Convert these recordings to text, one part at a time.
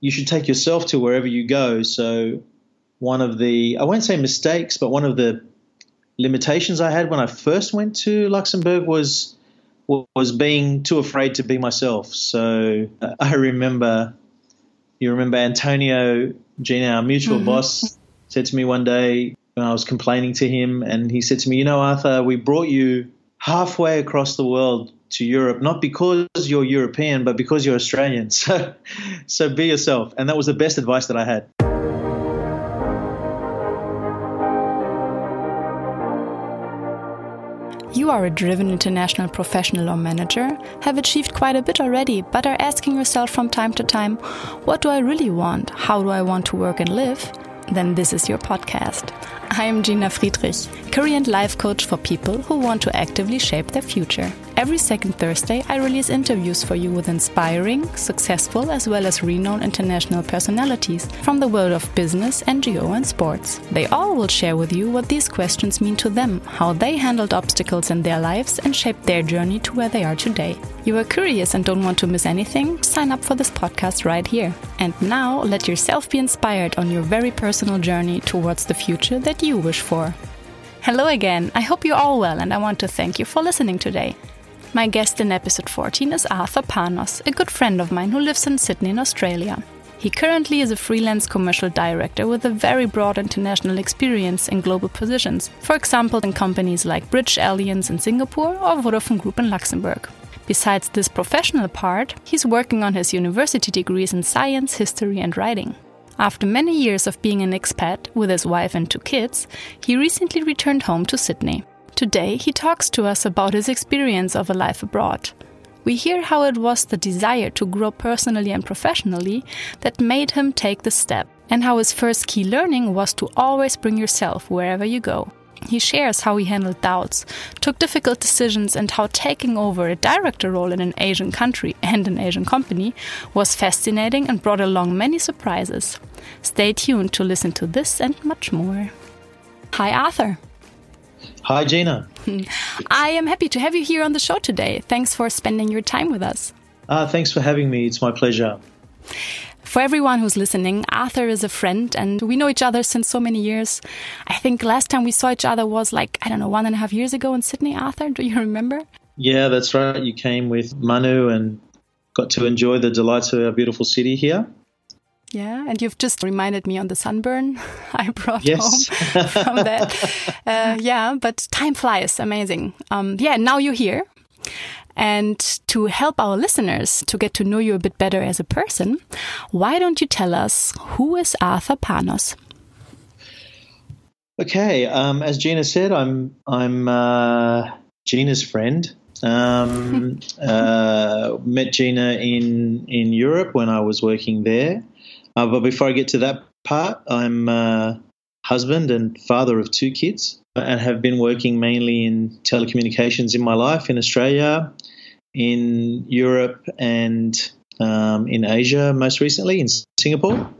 you should take yourself to wherever you go. So one of the I won't say mistakes, but one of the limitations I had when I first went to Luxembourg was was being too afraid to be myself. So uh, I remember, you remember Antonio Gina, our mutual mm-hmm. boss, said to me one day when I was complaining to him, and he said to me, "You know, Arthur, we brought you halfway across the world to Europe, not because you're European, but because you're Australian. So, so be yourself." And that was the best advice that I had. You are a driven international professional or manager, have achieved quite a bit already, but are asking yourself from time to time, what do I really want? How do I want to work and live? Then this is your podcast. I am Gina Friedrich, career and life coach for people who want to actively shape their future. Every second Thursday, I release interviews for you with inspiring, successful, as well as renowned international personalities from the world of business, NGO, and sports. They all will share with you what these questions mean to them, how they handled obstacles in their lives, and shaped their journey to where they are today. You are curious and don't want to miss anything? Sign up for this podcast right here. And now, let yourself be inspired on your very personal journey towards the future that you wish for. Hello again. I hope you're all well, and I want to thank you for listening today. My guest in episode 14 is Arthur Panos, a good friend of mine who lives in Sydney, in Australia. He currently is a freelance commercial director with a very broad international experience in global positions, for example, in companies like Bridge Alliance in Singapore or Vodafone Group in Luxembourg. Besides this professional part, he's working on his university degrees in science, history, and writing. After many years of being an expat with his wife and two kids, he recently returned home to Sydney. Today, he talks to us about his experience of a life abroad. We hear how it was the desire to grow personally and professionally that made him take the step, and how his first key learning was to always bring yourself wherever you go. He shares how he handled doubts, took difficult decisions, and how taking over a director role in an Asian country and an Asian company was fascinating and brought along many surprises. Stay tuned to listen to this and much more. Hi, Arthur. Hi, Gina. I am happy to have you here on the show today. Thanks for spending your time with us. Uh, thanks for having me. It's my pleasure. For everyone who's listening, Arthur is a friend and we know each other since so many years. I think last time we saw each other was like, I don't know, one and a half years ago in Sydney, Arthur. Do you remember? Yeah, that's right. You came with Manu and got to enjoy the delights of our beautiful city here. Yeah, and you've just reminded me on the sunburn I brought yes. home from that. Uh, yeah, but time flies, amazing. Um, yeah, now you're here. And to help our listeners to get to know you a bit better as a person, why don't you tell us who is Arthur Panos? Okay, um, as Gina said, I'm I'm uh, Gina's friend. Um, uh, met Gina in in Europe when I was working there. Uh, but before I get to that part, I'm a husband and father of two kids and have been working mainly in telecommunications in my life in Australia, in Europe, and um, in Asia most recently in Singapore.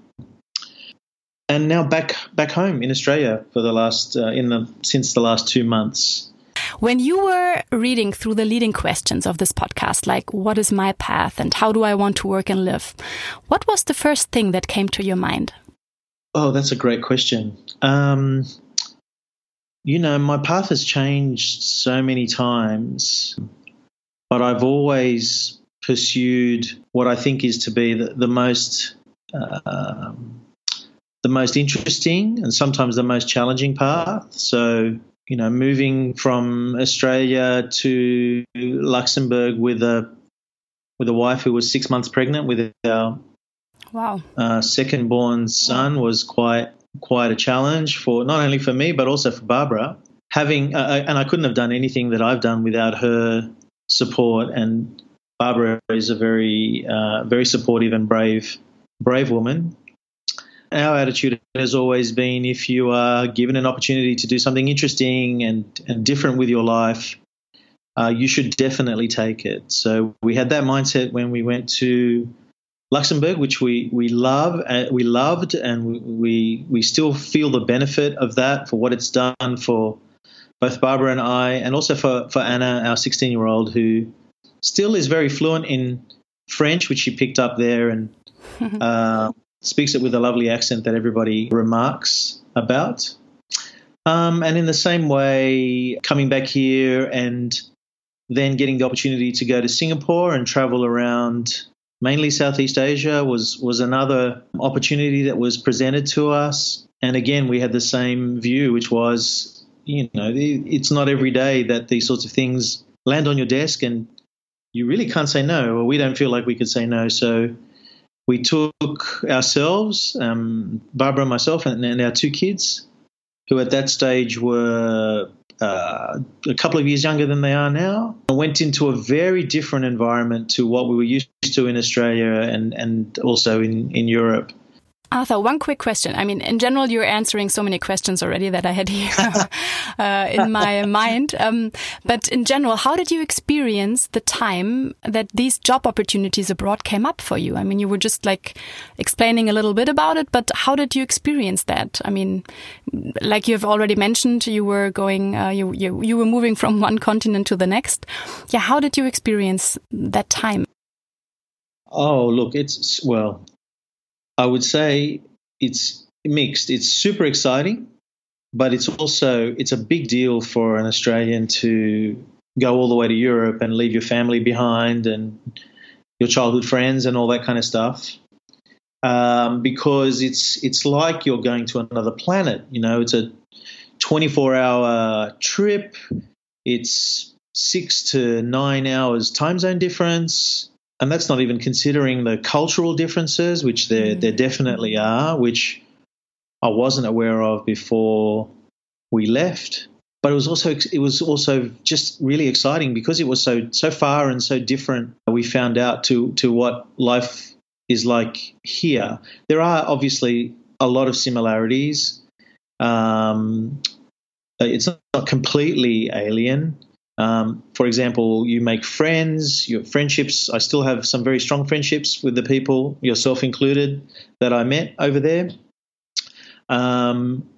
And now back back home in Australia for the last uh, in the since the last two months. When you were reading through the leading questions of this podcast, like what is my path and how do I want to work and live, what was the first thing that came to your mind? Oh, that's a great question. Um, you know, my path has changed so many times, but I've always pursued what I think is to be the, the most uh, the most interesting and sometimes the most challenging path. So you know, moving from Australia to Luxembourg with a with a wife who was six months pregnant with our wow uh, second born son was quite quite a challenge for not only for me but also for Barbara. Having uh, uh, and I couldn't have done anything that I've done without her support. And Barbara is a very uh, very supportive and brave brave woman our attitude has always been if you are given an opportunity to do something interesting and, and different with your life, uh, you should definitely take it. So we had that mindset when we went to Luxembourg, which we we love, uh, we loved, and we, we we still feel the benefit of that for what it's done for both Barbara and I, and also for for Anna, our 16 year old, who still is very fluent in French, which she picked up there, and uh, speaks it with a lovely accent that everybody remarks about. Um, and in the same way, coming back here and then getting the opportunity to go to Singapore and travel around mainly Southeast Asia was was another opportunity that was presented to us. And again, we had the same view, which was, you know, it's not every day that these sorts of things land on your desk, and you really can't say no, or we don't feel like we could say no. So we took ourselves, um, Barbara, and myself, and, and our two kids, who at that stage were uh, a couple of years younger than they are now. I went into a very different environment to what we were used to in Australia and, and also in, in Europe. Arthur, one quick question. I mean, in general, you're answering so many questions already that I had here uh, in my mind. Um, but in general, how did you experience the time that these job opportunities abroad came up for you? I mean, you were just like explaining a little bit about it, but how did you experience that? I mean, like you've already mentioned, you were going, uh, you, you, you were moving from one continent to the next. Yeah, how did you experience that time? Oh, look, it's well, I would say it's mixed. It's super exciting, but it's also it's a big deal for an Australian to go all the way to Europe and leave your family behind and your childhood friends and all that kind of stuff. Um, because it's it's like you're going to another planet. You know, it's a 24 hour trip. It's six to nine hours time zone difference and that's not even considering the cultural differences, which there mm. there definitely are, which I wasn't aware of before we left. But it was also it was also just really exciting because it was so so far and so different. We found out to to what life is like here. There are obviously a lot of similarities. Um, it's not completely alien. Um, for example, you make friends, your friendships. I still have some very strong friendships with the people, yourself included, that I met over there. Um,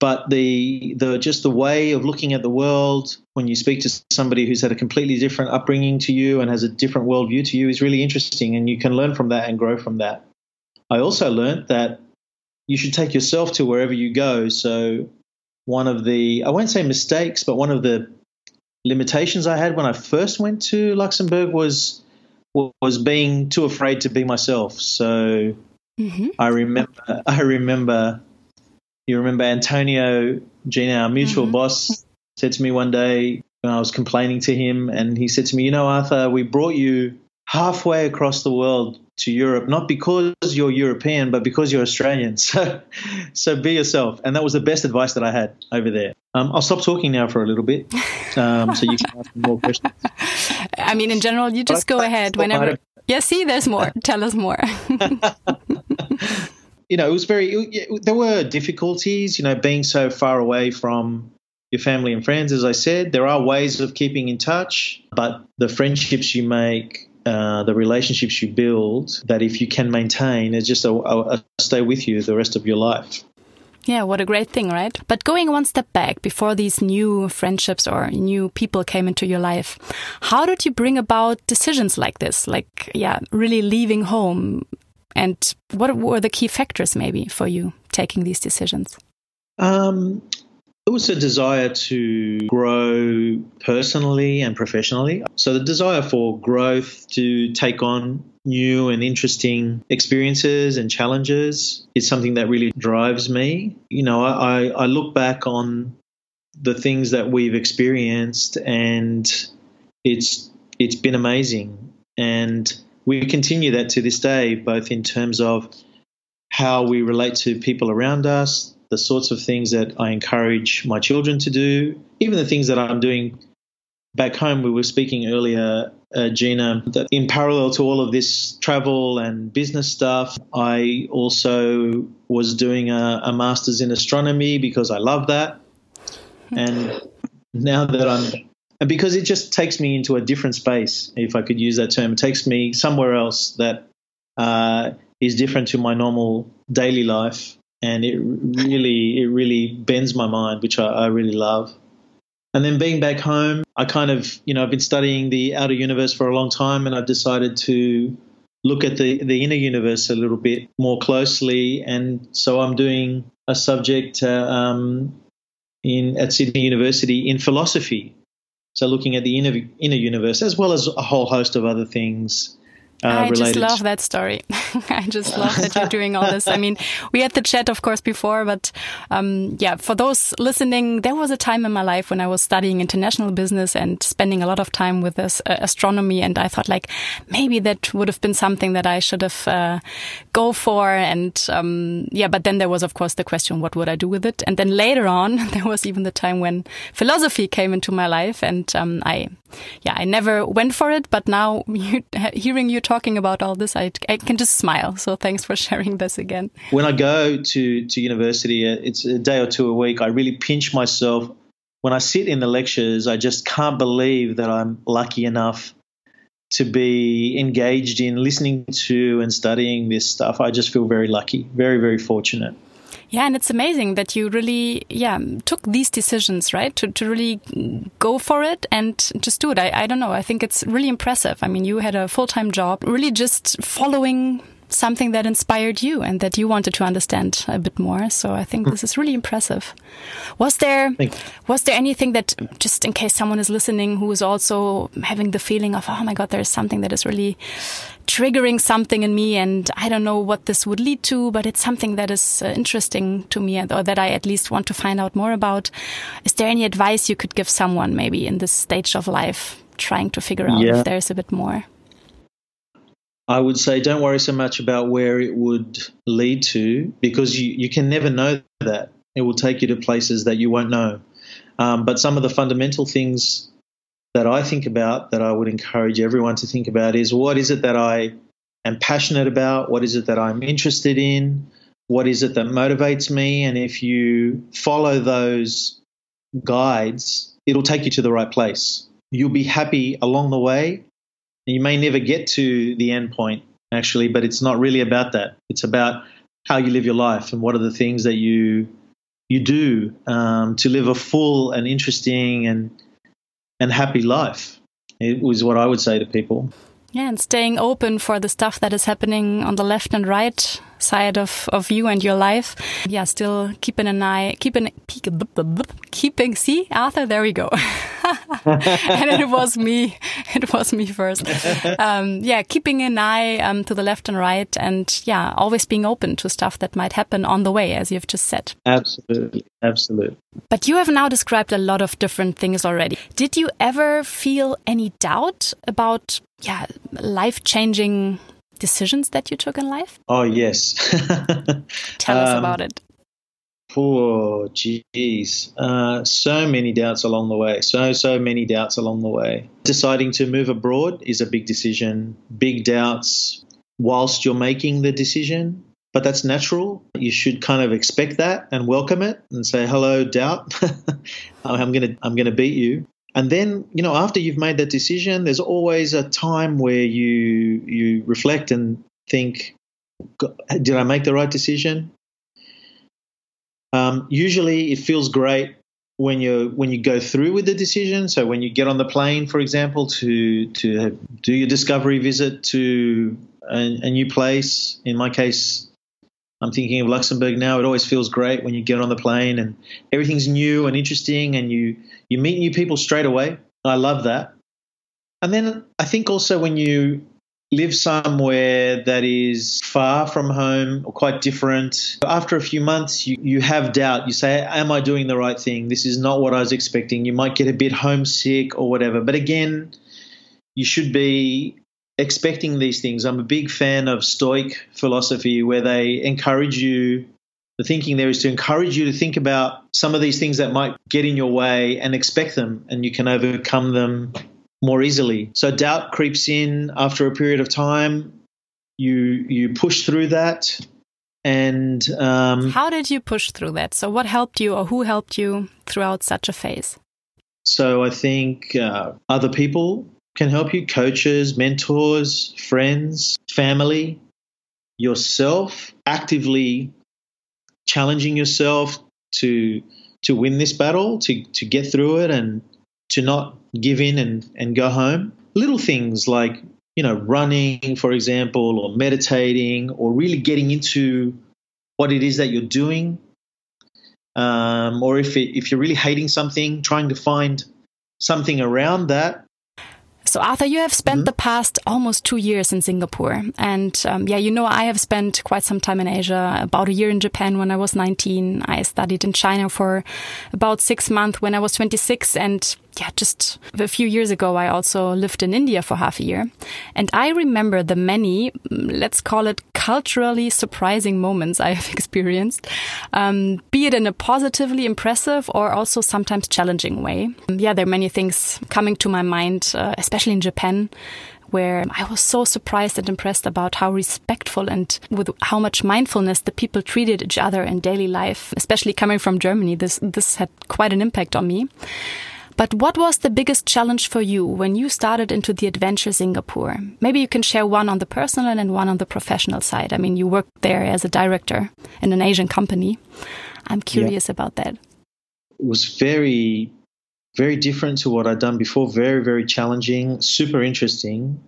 but the the just the way of looking at the world when you speak to somebody who's had a completely different upbringing to you and has a different worldview to you is really interesting, and you can learn from that and grow from that. I also learned that you should take yourself to wherever you go. So one of the I won't say mistakes, but one of the limitations I had when I first went to Luxembourg was was being too afraid to be myself. So mm-hmm. I remember I remember you remember Antonio Gina, our mutual mm-hmm. boss, said to me one day when I was complaining to him, and he said to me, "You know, Arthur, we brought you halfway across the world to Europe, not because you're European, but because you're Australian. So, so be yourself. And that was the best advice that I had over there. Um, I'll stop talking now for a little bit, um, so you can ask more questions. I mean, in general, you just go ahead whenever. Yeah, see, there's more. Tell us more. you know, it was very. There were difficulties. You know, being so far away from your family and friends. As I said, there are ways of keeping in touch, but the friendships you make uh, the relationships you build that if you can maintain is just a, a, a stay with you the rest of your life. Yeah, what a great thing, right? But going one step back before these new friendships or new people came into your life, how did you bring about decisions like this? Like, yeah, really leaving home? And what were the key factors maybe for you taking these decisions? Um, it was a desire to grow personally and professionally. So, the desire for growth, to take on new and interesting experiences and challenges is something that really drives me. You know, I, I look back on the things that we've experienced and it's it's been amazing. And we continue that to this day, both in terms of how we relate to people around us, the sorts of things that I encourage my children to do, even the things that I'm doing back home. We were speaking earlier, uh, Gina, that in parallel to all of this travel and business stuff, I also was doing a, a master's in astronomy because I love that. And now that I'm and because it just takes me into a different space, if I could use that term. It takes me somewhere else that uh, is different to my normal daily life and it really it really bends my mind, which I, I really love. And then being back home, I kind of you know I've been studying the outer universe for a long time, and I've decided to look at the, the inner universe a little bit more closely. And so I'm doing a subject uh, um, in at Sydney University in philosophy. So looking at the inner, inner universe as well as a whole host of other things uh, I just love that story. I just love that you're doing all this. I mean, we had the chat, of course, before, but um, yeah, for those listening, there was a time in my life when I was studying international business and spending a lot of time with this, uh, astronomy, and I thought like maybe that would have been something that I should have uh, go for. And um, yeah, but then there was, of course, the question, what would I do with it? And then later on, there was even the time when philosophy came into my life, and um, I yeah, I never went for it, but now you, hearing you talking about all this, I, I can just smile. So thanks for sharing this again. When I go to, to university, uh, it's a day or two a week, I really pinch myself. When I sit in the lectures, I just can't believe that I'm lucky enough to be engaged in listening to and studying this stuff. I just feel very lucky, very, very fortunate. Yeah, and it's amazing that you really, yeah, took these decisions, right? To, to really go for it and just do it. I, I don't know. I think it's really impressive. I mean, you had a full time job, really just following something that inspired you and that you wanted to understand a bit more. So I think this is really impressive. Was there was there anything that just in case someone is listening who is also having the feeling of oh my god there's something that is really triggering something in me and I don't know what this would lead to but it's something that is uh, interesting to me or that I at least want to find out more about. Is there any advice you could give someone maybe in this stage of life trying to figure out yeah. if there's a bit more? I would say don't worry so much about where it would lead to because you, you can never know that. It will take you to places that you won't know. Um, but some of the fundamental things that I think about that I would encourage everyone to think about is what is it that I am passionate about? What is it that I'm interested in? What is it that motivates me? And if you follow those guides, it'll take you to the right place. You'll be happy along the way you may never get to the end point, actually, but it's not really about that. It's about how you live your life and what are the things that you you do um, to live a full and interesting and and happy life. It was what I would say to people. Yeah, and staying open for the stuff that is happening on the left and right side of, of you and your life. Yeah, still keeping an eye, keeping, keeping, see, Arthur, there we go. and it was me. It was me first. Um, yeah, keeping an eye um, to the left and right and yeah, always being open to stuff that might happen on the way, as you've just said. Absolutely. Absolutely. But you have now described a lot of different things already. Did you ever feel any doubt about yeah, life changing decisions that you took in life? Oh, yes. Tell us um, about it. Oh, geez. Uh, so many doubts along the way. So, so many doubts along the way. Deciding to move abroad is a big decision. Big doubts whilst you're making the decision. But that's natural. You should kind of expect that and welcome it and say, hello, doubt. I'm going to I'm going to beat you. And then, you know, after you've made that decision, there's always a time where you you reflect and think, did I make the right decision? Um, usually, it feels great when you when you go through with the decision. So when you get on the plane, for example, to to do your discovery visit to a, a new place. In my case, I'm thinking of Luxembourg now. It always feels great when you get on the plane and everything's new and interesting, and you you meet new people straight away. I love that. And then I think also when you live somewhere that is far from home or quite different, after a few months, you, you have doubt. You say, Am I doing the right thing? This is not what I was expecting. You might get a bit homesick or whatever. But again, you should be expecting these things. I'm a big fan of Stoic philosophy where they encourage you. The thinking there is to encourage you to think about some of these things that might get in your way and expect them, and you can overcome them more easily. So doubt creeps in after a period of time. You you push through that, and um, how did you push through that? So what helped you, or who helped you throughout such a phase? So I think uh, other people can help you coaches, mentors, friends, family, yourself, actively challenging yourself to to win this battle, to to get through it and to not give in and, and go home. Little things like you know, running, for example, or meditating, or really getting into what it is that you're doing. Um, or if it, if you're really hating something, trying to find something around that so, Arthur, you have spent mm -hmm. the past almost two years in Singapore. And um, yeah, you know, I have spent quite some time in Asia, about a year in Japan when I was 19. I studied in China for about six months when I was 26. And yeah, just a few years ago, I also lived in India for half a year. And I remember the many, let's call it culturally surprising moments I have experienced, um, be it in a positively impressive or also sometimes challenging way. Yeah, there are many things coming to my mind, uh, especially in Japan where I was so surprised and impressed about how respectful and with how much mindfulness the people treated each other in daily life, especially coming from Germany. This, this had quite an impact on me. But what was the biggest challenge for you when you started into the adventure Singapore? Maybe you can share one on the personal and one on the professional side. I mean, you worked there as a director in an Asian company. I'm curious yeah. about that. It was very, very different to what I'd done before. Very, very challenging, super interesting.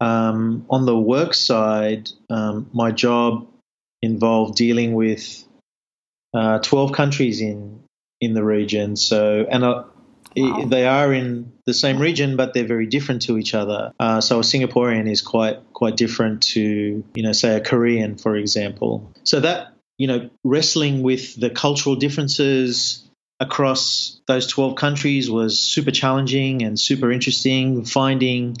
Um, on the work side, um, my job involved dealing with uh, 12 countries in in the region. So, and uh, Wow. They are in the same region, but they're very different to each other. Uh, so a Singaporean is quite quite different to you know say a Korean, for example. So that you know wrestling with the cultural differences across those 12 countries was super challenging and super interesting. Finding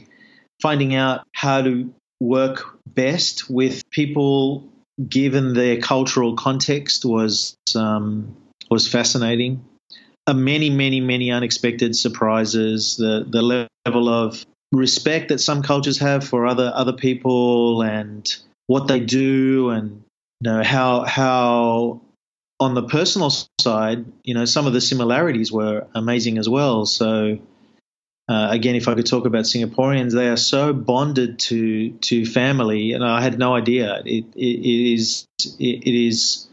finding out how to work best with people given their cultural context was um, was fascinating many, many, many unexpected surprises. The the level of respect that some cultures have for other other people and what they do, and you know how how on the personal side, you know, some of the similarities were amazing as well. So. Uh, again, if I could talk about Singaporeans, they are so bonded to to family, and I had no idea. It, it, it is it, it is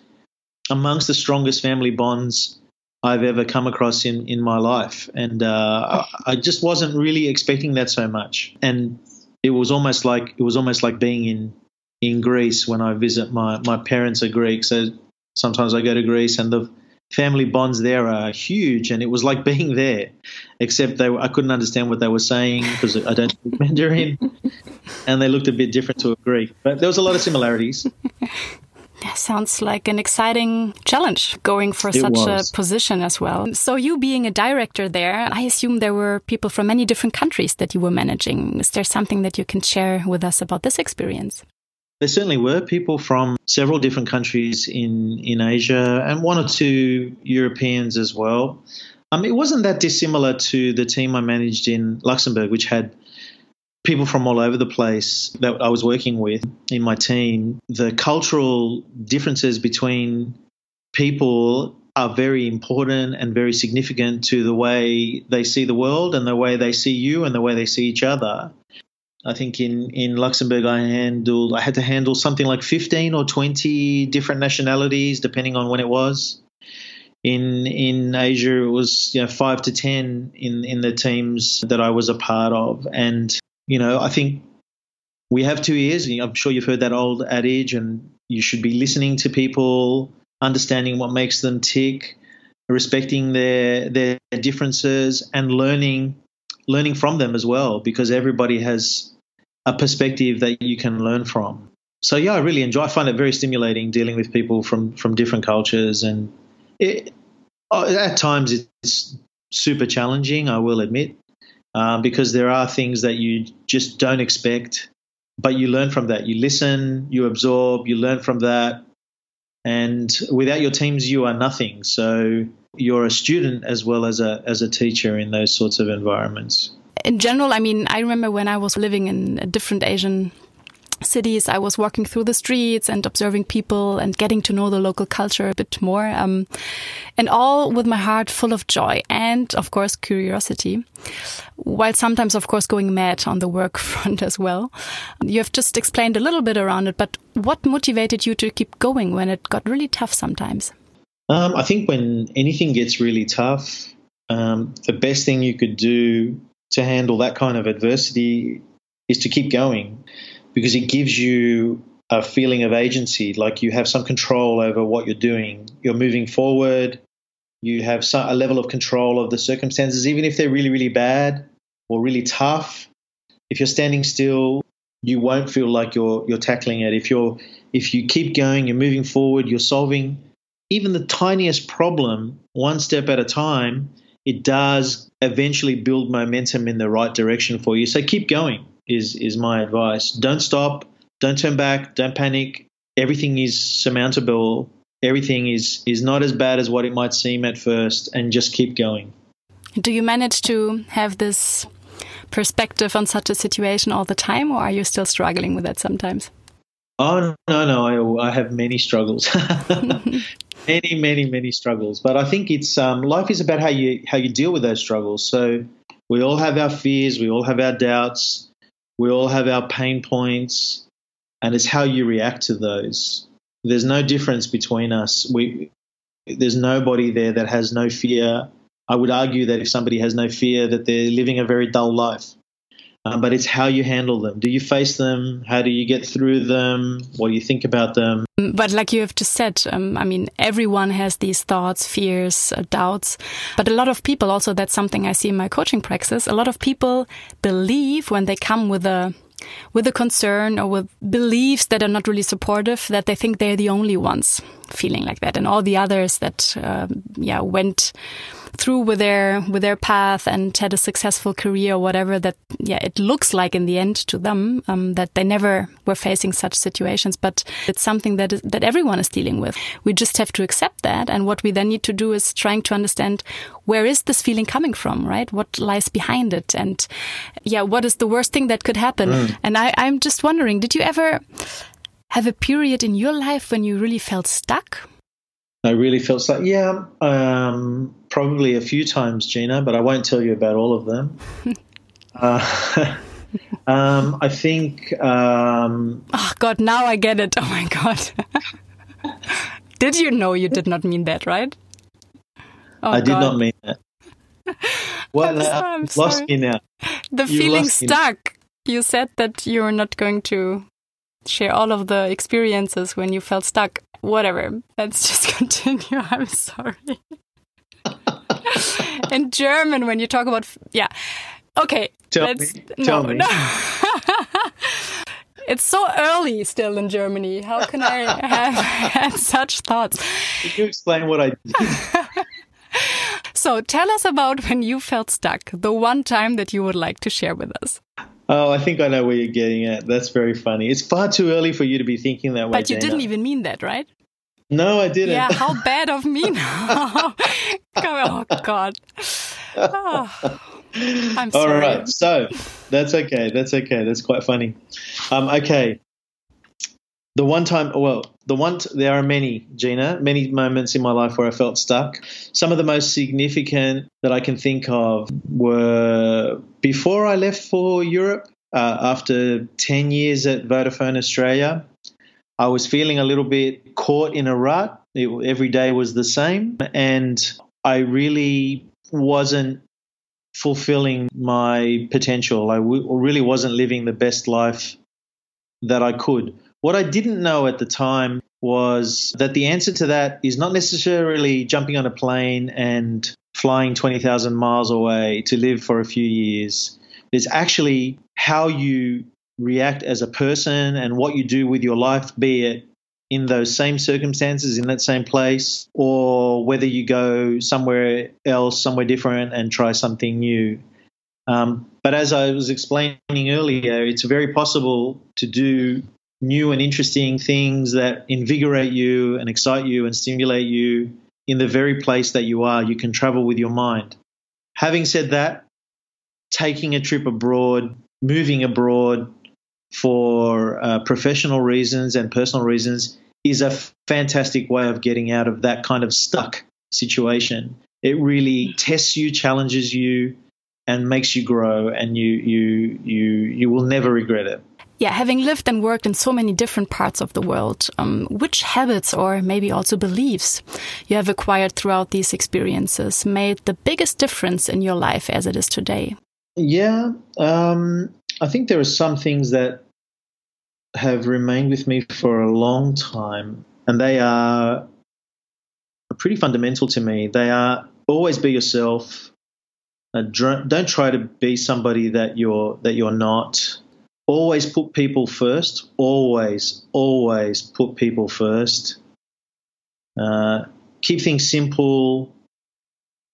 amongst the strongest family bonds I've ever come across in, in my life. And uh, I just wasn't really expecting that so much. And it was almost like it was almost like being in in Greece when I visit my my parents are Greek, so sometimes I go to Greece and the family bonds there are huge, and it was like being there, except they I couldn't understand what they were saying because I don't speak Mandarin, and they looked a bit different to a Greek, but there was a lot of similarities. Sounds like an exciting challenge going for it such was. a position as well. So, you being a director there, I assume there were people from many different countries that you were managing. Is there something that you can share with us about this experience? There certainly were people from several different countries in, in Asia and one or two Europeans as well. Um, it wasn't that dissimilar to the team I managed in Luxembourg, which had people from all over the place that I was working with in my team, the cultural differences between people are very important and very significant to the way they see the world and the way they see you and the way they see each other. I think in, in Luxembourg, I handled I had to handle something like fifteen or twenty different nationalities, depending on when it was. In in Asia, it was you know five to ten in in the teams that I was a part of, and you know, I think we have two ears. I'm sure you've heard that old adage, and you should be listening to people, understanding what makes them tick, respecting their their differences, and learning learning from them as well, because everybody has a perspective that you can learn from. So yeah, I really enjoy. I find it very stimulating dealing with people from from different cultures, and it, at times it's super challenging. I will admit, um, because there are things that you just don't expect, but you learn from that. You listen, you absorb, you learn from that. And without your teams, you are nothing. So you're a student as well as a, as a teacher in those sorts of environments. In general, I mean, I remember when I was living in a different Asian cities, I was walking through the streets and observing people and getting to know the local culture a bit more. Um, and all with my heart full of joy and, of course, curiosity. While sometimes, of course, going mad on the work front as well. You have just explained a little bit around it, but what motivated you to keep going when it got really tough sometimes? Um, I think when anything gets really tough, um, the best thing you could do to handle that kind of adversity is to keep going because it gives you a feeling of agency, like you have some control over what you're doing. You're moving forward. You have some, a level of control of the circumstances, even if they're really, really bad or really tough. If you're standing still, you won't feel like you're you're tackling it. If you're if you keep going, you're moving forward, you're solving even the tiniest problem one step at a time. It does eventually build momentum in the right direction for you. So keep going is is my advice. Don't stop. Don't turn back. Don't panic. Everything is surmountable. Everything is is not as bad as what it might seem at first, and just keep going. Do you manage to have this perspective on such a situation all the time, or are you still struggling with that sometimes? Oh no, no, I, I have many struggles, many, many, many struggles. But I think it's um, life is about how you how you deal with those struggles. So we all have our fears, we all have our doubts, we all have our pain points, and it's how you react to those. There's no difference between us. We there's nobody there that has no fear I would argue that if somebody has no fear, that they're living a very dull life. Um, but it's how you handle them. Do you face them? How do you get through them? What do you think about them? But like you have just said, um, I mean, everyone has these thoughts, fears, uh, doubts. But a lot of people, also, that's something I see in my coaching practice. A lot of people believe when they come with a with a concern or with beliefs that are not really supportive that they think they're the only ones feeling like that and all the others that uh, yeah went through with their with their path and had a successful career or whatever that yeah it looks like in the end to them um, that they never were facing such situations. But it's something that is, that everyone is dealing with. We just have to accept that. And what we then need to do is trying to understand where is this feeling coming from right? What lies behind it? And yeah what is the worst thing that could happen? Mm. and I, I'm just wondering did you ever have a period in your life when you really felt stuck I really felt like, yeah, um, probably a few times, Gina, but I won't tell you about all of them. uh, um, I think. Um, oh, God, now I get it. Oh, my God. did you know you did not mean that, right? Oh, I did not mean that. Well, I'm, uh, I'm lost me now. The you feeling stuck. You said that you're not going to share all of the experiences when you felt stuck whatever. Let's just continue. I'm sorry. In German, when you talk about yeah, okay. Tell let's, me. No, Tell me. No. it's so early still in Germany. How can I have had such thoughts? Can you explain what I did? so tell us about when you felt stuck. The one time that you would like to share with us. Oh, I think I know where you're getting at. That's very funny. It's far too early for you to be thinking that way. But you Dana. didn't even mean that, right? No, I didn't. Yeah, how bad of me now. oh, God. Oh, I'm sorry. All right. So that's okay. That's okay. That's quite funny. Um, okay. The one time, well, the one, there are many, Gina, many moments in my life where I felt stuck. Some of the most significant that I can think of were before I left for Europe, uh, after 10 years at Vodafone Australia, I was feeling a little bit caught in a rut. It, every day was the same. And I really wasn't fulfilling my potential. I w- really wasn't living the best life that I could. What I didn't know at the time was that the answer to that is not necessarily jumping on a plane and flying 20,000 miles away to live for a few years. It's actually how you react as a person and what you do with your life, be it in those same circumstances, in that same place, or whether you go somewhere else, somewhere different, and try something new. Um, but as I was explaining earlier, it's very possible to do new and interesting things that invigorate you and excite you and stimulate you in the very place that you are. You can travel with your mind. Having said that, taking a trip abroad, moving abroad for uh, professional reasons and personal reasons is a fantastic way of getting out of that kind of stuck situation. It really tests you, challenges you, and makes you grow, and you you you you will never regret it yeah, having lived and worked in so many different parts of the world, um, which habits or maybe also beliefs you have acquired throughout these experiences made the biggest difference in your life as it is today? Yeah, um, I think there are some things that have remained with me for a long time, and they are pretty fundamental to me. They are always be yourself. Uh, don't try to be somebody that you're that you're not. Always put people first. Always, always put people first. Uh, keep things simple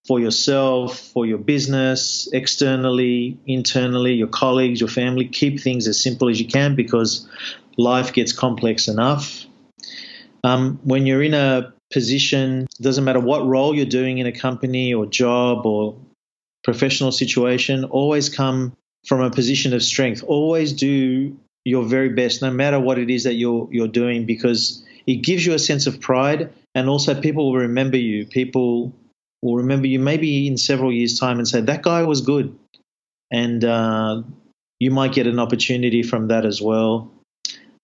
for yourself, for your business, externally, internally, your colleagues, your family. Keep things as simple as you can because life gets complex enough. Um, when you're in a position, doesn't matter what role you're doing in a company or job or professional situation, always come from a position of strength. Always do your very best, no matter what it is that you're you're doing, because it gives you a sense of pride, and also people will remember you. People will remember you maybe in several years' time and say that guy was good, and uh, you might get an opportunity from that as well.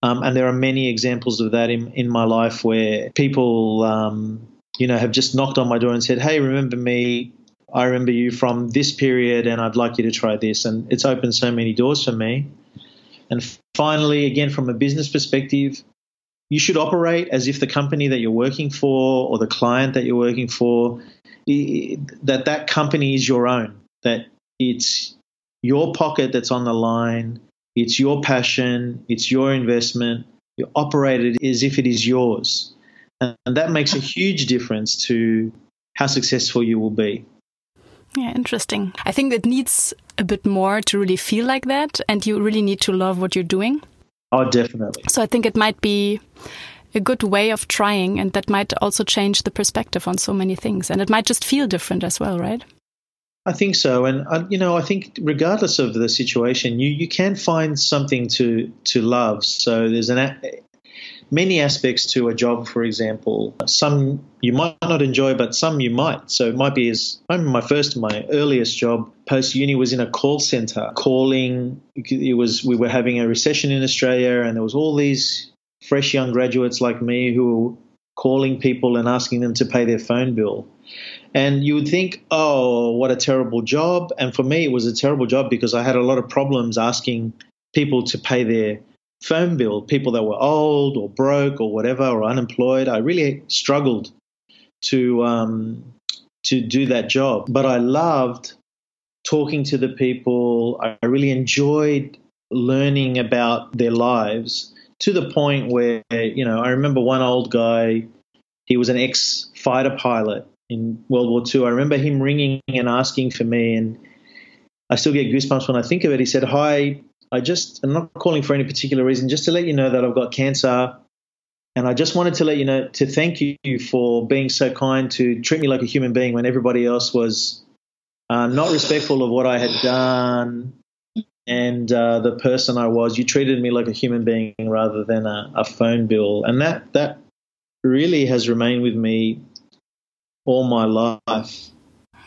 Um, and there are many examples of that in, in my life where people, um, you know, have just knocked on my door and said, "Hey, remember me? I remember you from this period, and I'd like you to try this." And it's opened so many doors for me. And finally, again, from a business perspective, you should operate as if the company that you're working for or the client that you're working for that that company is your own that it's your pocket that's on the line it's your passion, it's your investment. You operate it as if it is yours. And that makes a huge difference to how successful you will be. Yeah, interesting. I think it needs a bit more to really feel like that, and you really need to love what you're doing. Oh, definitely. So I think it might be a good way of trying, and that might also change the perspective on so many things. And it might just feel different as well, right? I think so, and uh, you know, I think regardless of the situation, you you can find something to to love. So there's an a- many aspects to a job. For example, some you might not enjoy, but some you might. So it might be as I remember my first, my earliest job post uni was in a call center, calling. It was we were having a recession in Australia, and there was all these fresh young graduates like me who were calling people and asking them to pay their phone bill and you would think, oh, what a terrible job. And for me, it was a terrible job because I had a lot of problems asking people to pay their phone bill, people that were old or broke or whatever or unemployed. I really struggled to um, to do that job, but I loved talking to the people. I really enjoyed learning about their lives to the point where you know I remember one old guy. He was an ex fighter pilot, in World War II. I remember him ringing and asking for me, and I still get goosebumps when I think of it. He said, "Hi, I just I'm not calling for any particular reason, just to let you know that I've got cancer." And I just wanted to let you know to thank you for being so kind to treat me like a human being when everybody else was uh, not respectful of what I had done and uh, the person I was. You treated me like a human being rather than a, a phone bill, and that that really has remained with me all my life.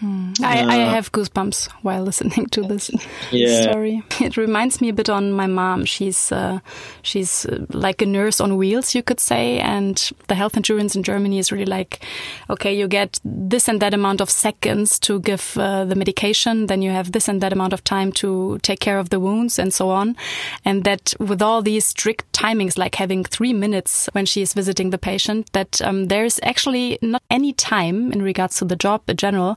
Hmm. I, uh, I, have goosebumps while listening to this yeah. story. It reminds me a bit on my mom. She's uh, she's uh, like a nurse on wheels, you could say. And the health insurance in Germany is really like, okay, you get this and that amount of seconds to give uh, the medication, then you have this and that amount of time to take care of the wounds, and so on. And that with all these strict timings, like having three minutes when she is visiting the patient, that um, there is actually not any time in regards to the job in general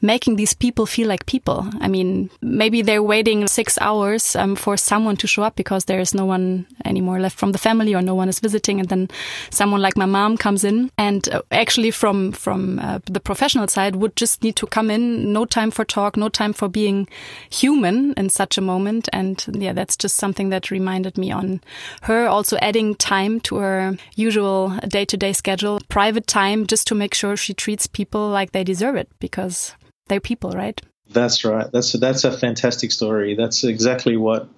making these people feel like people. I mean, maybe they're waiting six hours um, for someone to show up because there is no one anymore left from the family or no one is visiting, and then someone like my mom comes in and uh, actually from from uh, the professional side would just need to come in, no time for talk, no time for being human in such a moment, and yeah, that's just something that reminded me on her. Also adding time to her usual day to day schedule, private time, just to make sure she treats people like they deserve it because they're people, right? That's right. That's that's a fantastic story. That's exactly what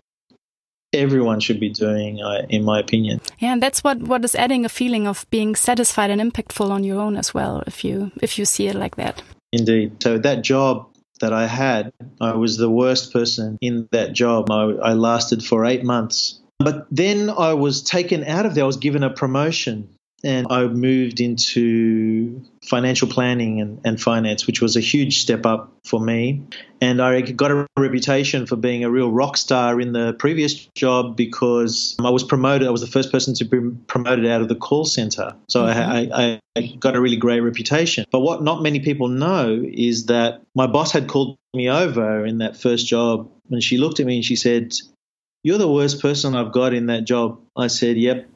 everyone should be doing, uh, in my opinion. Yeah, and that's what what is adding a feeling of being satisfied and impactful on your own as well. If you if you see it like that. Indeed. So that job that I had, I was the worst person in that job. I, I lasted for eight months, but then I was taken out of there. I was given a promotion and I moved into financial planning and, and finance, which was a huge step up for me. And I got a reputation for being a real rock star in the previous job because I was promoted. I was the first person to be promoted out of the call center. So mm-hmm. I, I, I got a really great reputation. But what not many people know is that my boss had called me over in that first job and she looked at me and she said, You're the worst person I've got in that job. I said, Yep.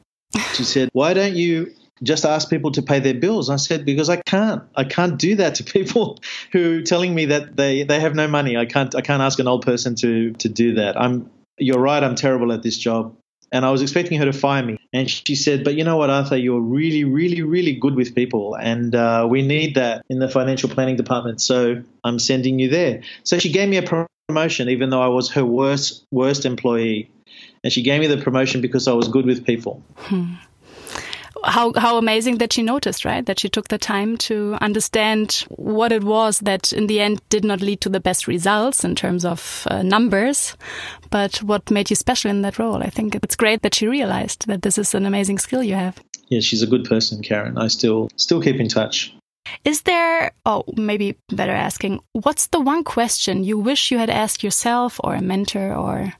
She said, Why don't you just ask people to pay their bills? I said, Because I can't. I can't do that to people who are telling me that they, they have no money. I can't I can't ask an old person to to do that. I'm you're right, I'm terrible at this job. And I was expecting her to fire me. And she said, But you know what, Arthur, you're really, really, really good with people. And uh, we need that in the financial planning department. So I'm sending you there. So she gave me a promotion, even though I was her worst, worst employee and she gave me the promotion because I was good with people. Hmm. How how amazing that she noticed, right? That she took the time to understand what it was that in the end did not lead to the best results in terms of uh, numbers, but what made you special in that role. I think it's great that she realized that this is an amazing skill you have. Yeah, she's a good person, Karen. I still still keep in touch. Is there, oh, maybe better asking, what's the one question you wish you had asked yourself or a mentor or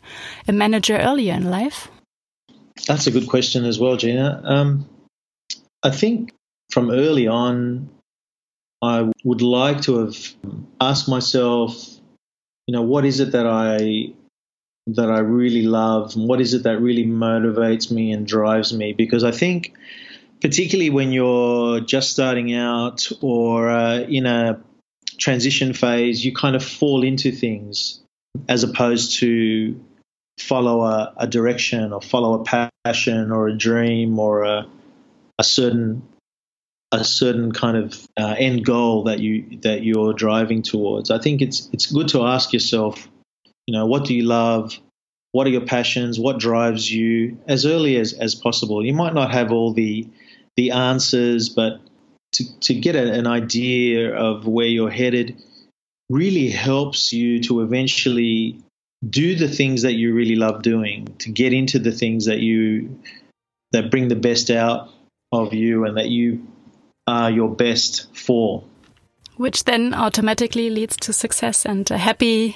a manager earlier in life? That's a good question as well, Gina. Um, I think from early on, I would like to have asked myself, you know, what is it that I that I really love, and what is it that really motivates me and drives me? Because I think particularly when you're just starting out or uh, in a transition phase, you kind of fall into things as opposed to follow a, a direction or follow a passion or a dream or a, a certain a certain kind of uh, end goal that you that you're driving towards. I think it's it's good to ask yourself, you know, what do you love? What are your passions? What drives you as early as, as possible? You might not have all the the answers, but to, to get a, an idea of where you're headed really helps you to eventually do the things that you really love doing, to get into the things that you that bring the best out of you and that you are your best for. Which then automatically leads to success and a happy,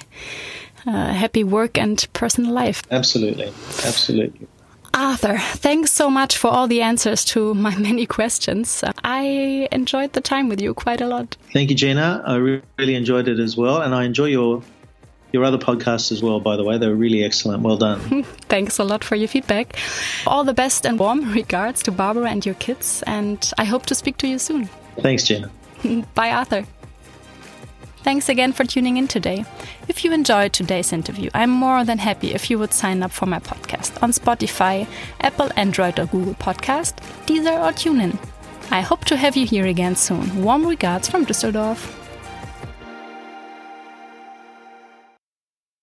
uh, happy work and personal life. Absolutely, absolutely. Arthur, thanks so much for all the answers to my many questions. I enjoyed the time with you quite a lot. Thank you, Gina. I really enjoyed it as well, and I enjoy your your other podcasts as well. By the way, they're really excellent. Well done. thanks a lot for your feedback. All the best and warm regards to Barbara and your kids, and I hope to speak to you soon. Thanks, Gina. Bye, Arthur. Thanks again for tuning in today. If you enjoyed today's interview, I'm more than happy if you would sign up for my podcast on Spotify, Apple, Android, or Google Podcast, Deezer, or TuneIn. I hope to have you here again soon. Warm regards from Düsseldorf.